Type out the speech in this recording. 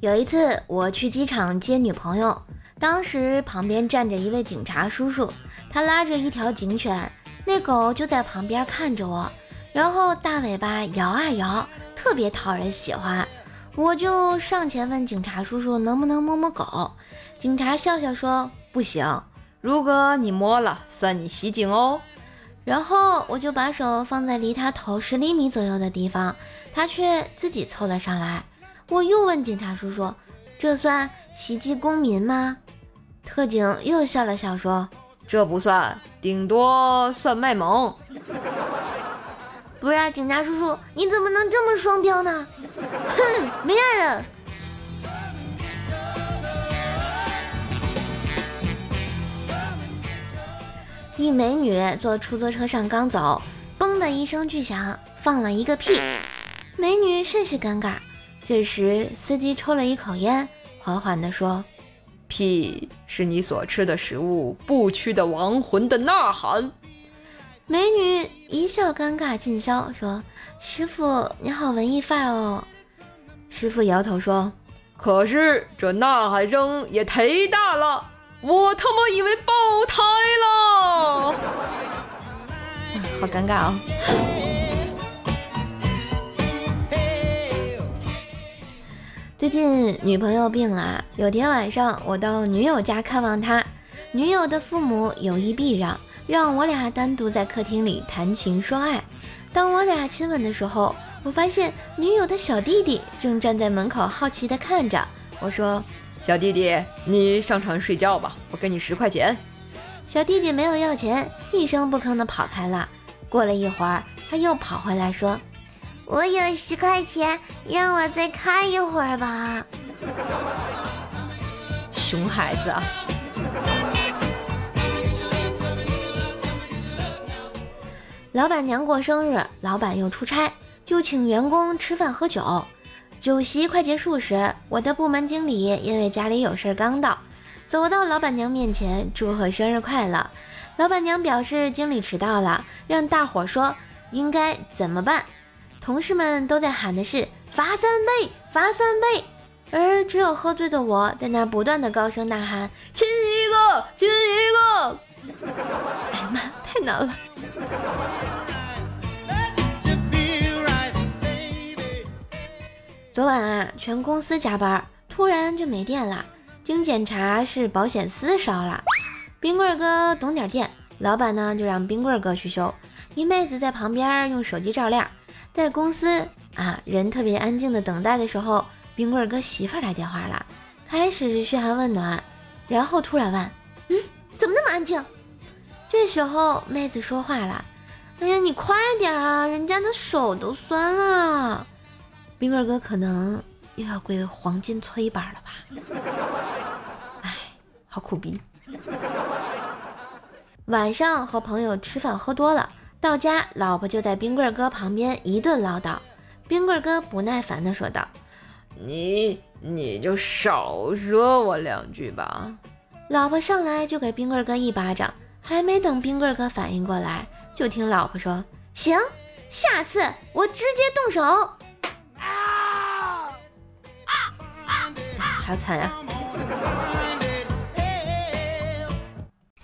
有一次我去机场接女朋友，当时旁边站着一位警察叔叔，他拉着一条警犬，那狗就在旁边看着我，然后大尾巴摇啊摇，特别讨人喜欢。我就上前问警察叔叔能不能摸摸狗，警察笑笑说不行，如果你摸了，算你袭警哦。然后我就把手放在离他头十厘米左右的地方，他却自己凑了上来。我又问警察叔叔：“这算袭击公民吗？”特警又笑了笑说：“这不算，顶多算卖萌。”不是啊，警察叔叔，你怎么能这么双标呢？哼，没样了。一美女坐出租车上刚走，嘣的一声巨响，放了一个屁，美女甚是尴尬。这时，司机抽了一口烟，缓缓地说：“屁是你所吃的食物不屈的亡魂的呐喊。”美女一笑，尴尬尽消，说：“师傅，你好文艺范儿哦。”师傅摇头说：“可是这呐喊声也忒大了，我他妈以为爆胎了。”好尴尬哦。最近女朋友病了，有天晚上我到女友家看望她，女友的父母有意避让，让我俩单独在客厅里谈情说爱。当我俩亲吻的时候，我发现女友的小弟弟正站在门口好奇地看着。我说：“小弟弟，你上床睡觉吧，我给你十块钱。”小弟弟没有要钱，一声不吭地跑开了。过了一会儿，他又跑回来说。我有十块钱，让我再看一会儿吧。熊孩子。老板娘过生日，老板又出差，就请员工吃饭喝酒。酒席快结束时，我的部门经理因为家里有事刚到，走到老板娘面前祝贺生日快乐。老板娘表示经理迟到了，让大伙说应该怎么办。同事们都在喊的是罚三杯，罚三杯，而只有喝醉的我在那不断的高声呐喊：亲一个，亲一个！哎呀妈，太难了！昨晚啊，全公司加班，突然就没电了。经检查是保险丝烧了。冰棍哥懂点电，老板呢就让冰棍哥去修。一妹子在旁边用手机照亮。在公司啊，人特别安静的等待的时候，冰棍哥媳妇儿来电话了，开始是嘘寒问暖，然后突然问：“嗯，怎么那么安静？”这时候妹子说话了：“哎呀，你快点啊，人家的手都酸了。”冰棍哥可能又要跪黄金搓衣板了吧？哎，好苦逼。晚上和朋友吃饭喝多了。到家，老婆就在冰棍哥旁边一顿唠叨。冰棍哥不耐烦地说道：“你你就少说我两句吧。”老婆上来就给冰棍哥一巴掌，还没等冰棍哥反应过来，就听老婆说：“行，下次我直接动手。”啊啊啊！好惨呀！